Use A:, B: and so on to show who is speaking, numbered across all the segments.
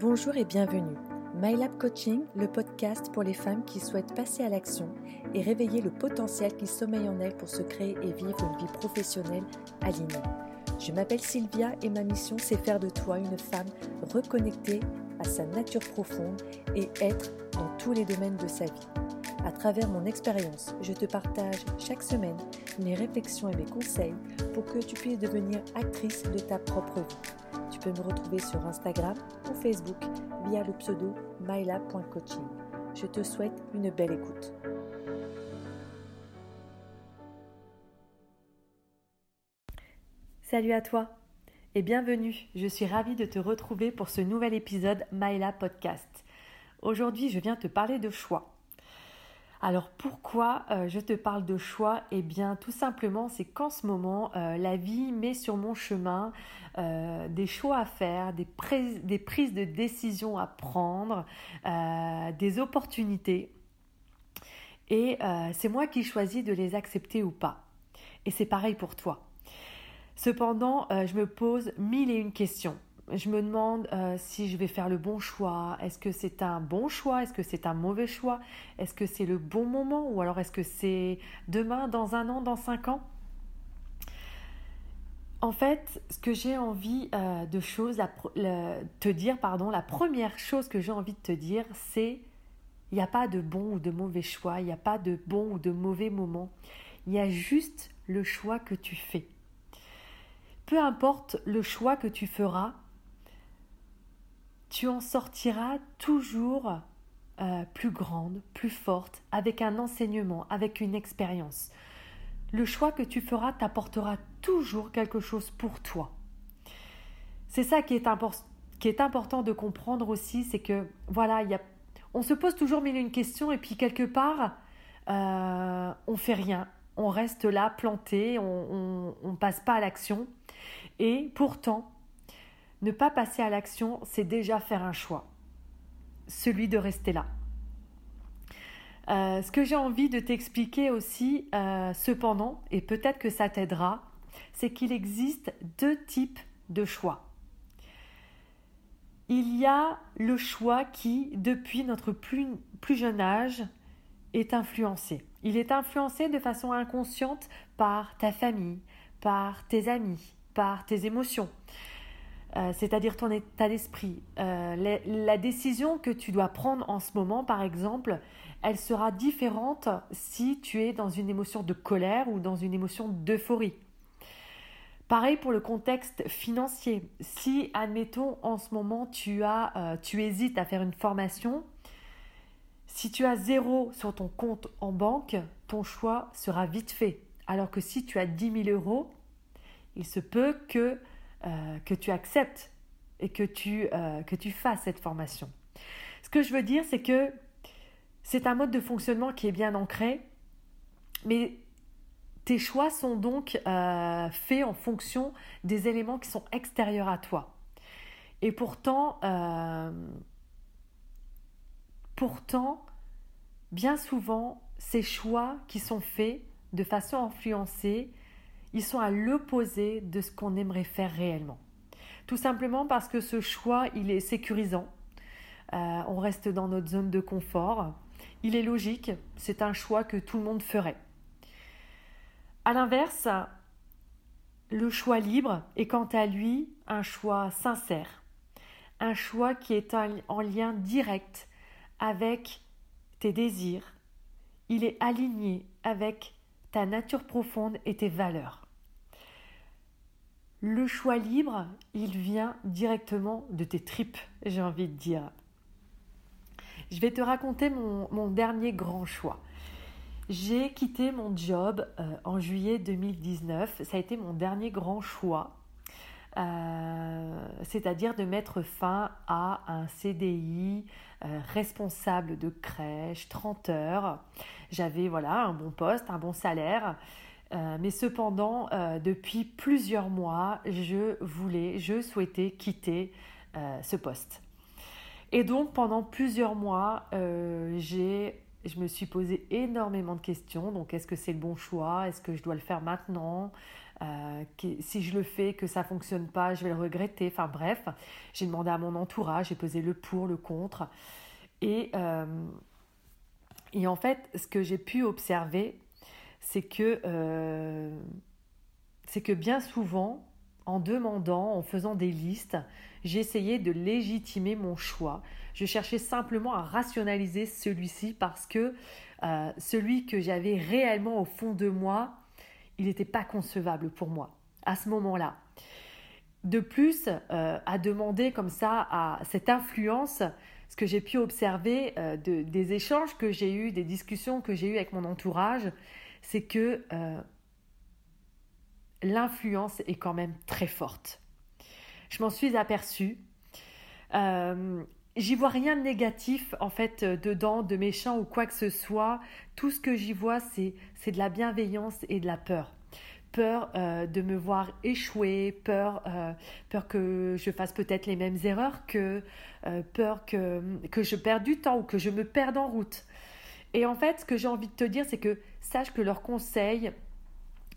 A: Bonjour et bienvenue. MyLab Coaching, le podcast pour les femmes qui souhaitent passer à l'action et réveiller le potentiel qui sommeille en elles pour se créer et vivre une vie professionnelle alignée. Je m'appelle Sylvia et ma mission c'est faire de toi une femme reconnectée à sa nature profonde et être dans tous les domaines de sa vie. À travers mon expérience, je te partage chaque semaine mes réflexions et mes conseils pour que tu puisses devenir actrice de ta propre vie. Peux me retrouver sur Instagram ou Facebook via le pseudo myla.coaching. Je te souhaite une belle écoute. Salut à toi et bienvenue. Je suis ravie de te retrouver pour ce nouvel épisode Myla Podcast. Aujourd'hui, je viens te parler de choix. Alors pourquoi euh, je te parle de choix? Eh bien tout simplement c'est qu'en ce moment euh, la vie met sur mon chemin euh, des choix à faire, des, des, prises de décision à prendre, des opportunités. Et c'est moi qui choisis de les accepter ou pas. Et c'est pareil pour toi. Cependant, je me pose mille et une questions je me demande euh, si je vais faire le bon choix. Est-ce que c'est un bon choix? Est-ce que c'est un mauvais choix? Est-ce que c'est le bon moment? Ou alors est-ce que c'est demain, dans un an, dans cinq ans? En fait, ce que j'ai envie euh, de te dire, pardon, la première chose que j'ai envie de te dire, c'est il n'y a pas de bon ou de mauvais choix, il n'y a pas de bon ou de mauvais moment. Il y a juste le choix que tu fais. Peu importe le choix que tu feras, tu en sortiras toujours euh, plus grande, plus forte, avec un enseignement, avec une expérience. Le choix que tu feras t'apportera toujours quelque chose pour toi. C'est ça qui est, important de comprendre aussi, c'est que voilà, y a, on se pose toujours mille une questions et puis quelque part, euh, on fait rien, on reste là planté, on ne passe pas à l'action. Et pourtant, ne pas passer à l'action, c'est déjà faire un choix, celui de rester là. Euh, ce que j'ai envie de t'expliquer aussi, euh, cependant, et peut-être que ça t'aidera, c'est qu'il existe deux types de choix. Il y a le choix qui, depuis notre plus, plus jeune âge, est influencé. Il est influencé de façon inconsciente par ta famille, par tes amis, par tes émotions. Euh, c'est-à-dire ton état d'esprit. Euh, la décision que tu dois prendre en ce moment, par exemple, elle sera différente si tu es dans une émotion de colère ou dans une émotion d'euphorie. Pareil pour le contexte financier. Si, admettons, en ce moment, tu, as, euh, tu hésites à faire une formation, si tu as zéro sur ton compte en banque, ton choix sera vite fait. Alors que si tu as 10 000 euros, il se peut que euh, que tu acceptes et que tu, euh, que tu fasses cette formation. Ce que je veux dire, c'est que c'est un mode de fonctionnement qui est bien ancré, mais tes choix sont donc euh, faits en fonction des éléments qui sont extérieurs à toi. Et pourtant, pourtant, bien souvent, ces choix qui sont faits de façon influencée ils sont à l'opposé de ce qu'on aimerait faire réellement. Tout simplement parce que ce choix, il est sécurisant. Euh, on reste dans notre zone de confort. Il est logique, c'est un choix que tout le monde ferait. A l'inverse, le choix libre est quant à lui un choix sincère, un choix qui est en lien direct avec tes désirs. Il est aligné avec ta nature profonde et tes valeurs. Le choix libre, il vient directement de tes tripes, j'ai envie de dire. Je vais te raconter mon, dernier grand choix. J'ai quitté mon job euh, en juillet 2019. Ça a été mon dernier grand choix. Euh, c'est-à-dire de mettre fin à un CDI euh, responsable de crèche, 30 heures. J'avais voilà un bon poste, un bon salaire. Euh, mais cependant, depuis plusieurs mois, je voulais, je souhaitais quitter ce poste. Et donc pendant plusieurs mois, je me suis posé énormément de questions. Donc, est-ce que c'est le bon choix? Est-ce que je dois le faire maintenant? Euh, si je le fais, que ça fonctionne pas, je vais le regretter. Enfin bref, j'ai demandé à mon entourage, j'ai pesé le pour, le contre. Et, euh, et en fait, ce que j'ai pu observer, c'est que, euh, c'est que bien souvent, en demandant, en faisant des listes, j'essayais de légitimer mon choix. Je cherchais simplement à rationaliser celui-ci parce que celui que j'avais réellement au fond de moi, il n'était pas concevable pour moi à ce moment-là. De plus, euh, à demander comme ça à cette influence, ce que j'ai pu observer euh, de, des échanges que j'ai eus, des discussions que j'ai eues avec mon entourage, c'est que euh, l'influence est quand même très forte. Je m'en suis aperçue. J'y vois rien de négatif en fait dedans, de méchant ou quoi que ce soit. Tout ce que j'y vois, c'est de la bienveillance et de la peur. Peur euh, de me voir échouer, peur, euh, peur que je fasse peut-être les mêmes erreurs que, euh, peur que, que je perde du temps ou que je me perde en route. Et en fait, ce que j'ai envie de te dire, c'est que sache que leurs conseils,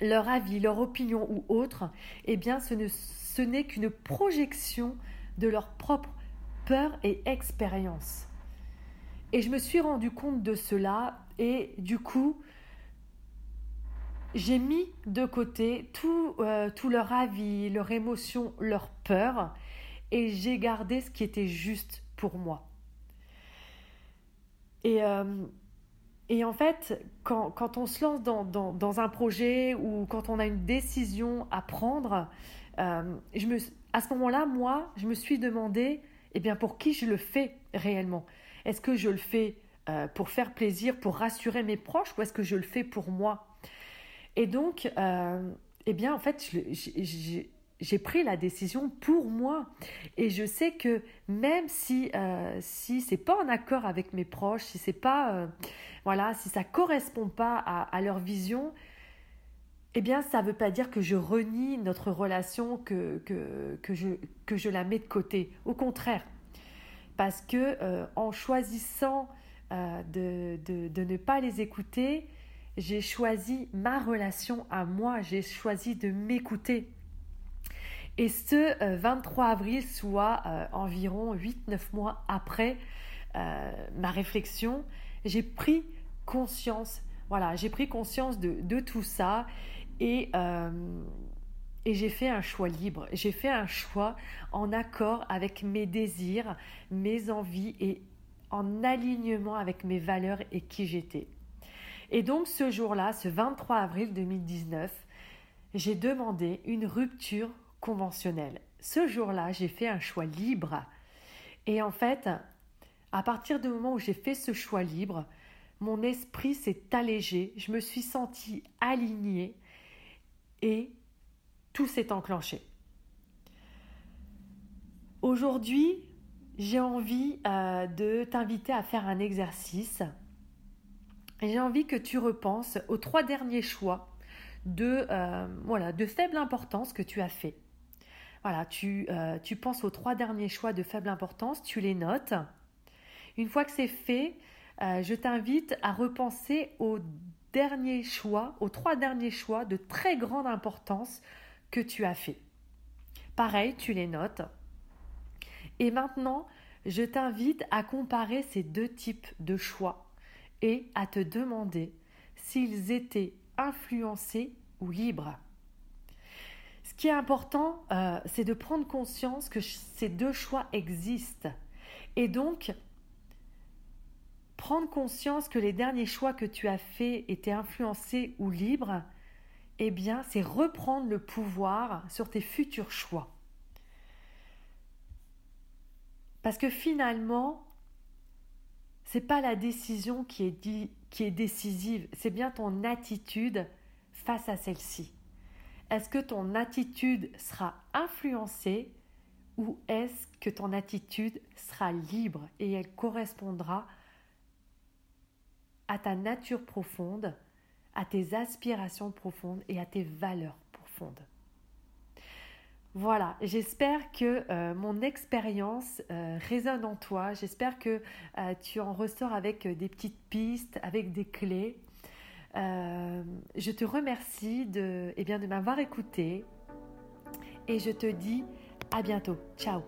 A: leur avis, leur opinion ou autre, eh bien, ce n'est ce qu'une projection de leur propre peur et expérience. Et je me suis rendu compte de cela et du coup, j'ai mis de côté tout, euh, tout leur avis, leur émotion, leur peur et j'ai gardé ce qui était juste pour moi. Et, euh, et en fait, quand, quand, on se lance dans, dans, un projet ou quand on a une décision à prendre, euh, je me, à ce moment-là, moi, je me suis demandé, eh bien, pour qui je le fais réellement? Est-ce que je le fais euh, pour faire plaisir, pour rassurer mes proches, ou est-ce que je le fais pour moi? Et donc, euh, eh bien, en fait, j'ai pris la décision pour moi. Et je sais que même si euh, si c'est pas en accord avec mes proches, si c'est pas voilà, si ça correspond pas à leur vision, eh bien, ça ne veut pas dire que je renie notre relation, que, je, la mets de côté. Au contraire, parce que euh, en choisissant euh, de, ne pas les écouter, j'ai choisi ma relation à moi, j'ai choisi de m'écouter. Et ce 23 euh, avril, soit environ 8-9 mois après ma réflexion, j'ai pris conscience, voilà, j'ai pris conscience de tout ça et, euh, et j'ai fait un choix libre. J'ai fait un choix en accord avec mes désirs, mes envies et en alignement avec mes valeurs et qui j'étais. Et donc ce jour-là, ce 23 avril 2019, j'ai demandé une rupture conventionnelle. Ce jour-là, j'ai fait un choix libre. Et en fait, à partir du moment où j'ai fait ce choix libre, mon esprit s'est allégé, je me suis sentie alignée et tout s'est enclenché. Aujourd'hui, j'ai envie euh, de t'inviter à faire un exercice. J'ai envie que tu repenses aux trois derniers choix de, euh, faible importance que tu as fait. Voilà, tu, euh, tu penses aux trois derniers choix de faible importance, tu les notes. Une fois que c'est fait, je t'invite à repenser aux derniers choix, aux trois derniers choix de très grande importance que tu as fait. Pareil, tu les notes. Et maintenant, je t'invite à comparer ces deux types de choix et à te demander s'ils étaient influencés ou libres. Ce qui est important, euh, c'est de prendre conscience que ces deux choix existent. Et donc, prendre conscience que les derniers choix que tu as faits étaient influencés ou libres, eh bien, c'est reprendre le pouvoir sur tes futurs choix. Parce que finalement, c'est pas la décision qui est, qui est décisive, c'est bien ton attitude face à celle-ci. Est-ce que ton attitude sera influencée ou est-ce que ton attitude sera libre et elle correspondra à ta nature profonde, à tes aspirations profondes et à tes valeurs profondes. Voilà, j'espère que euh, mon expérience euh, résonne en toi, j'espère que euh, tu en ressors avec des petites pistes, avec des clés. Je te remercie de, eh de m'avoir écouté et je te dis à bientôt. Ciao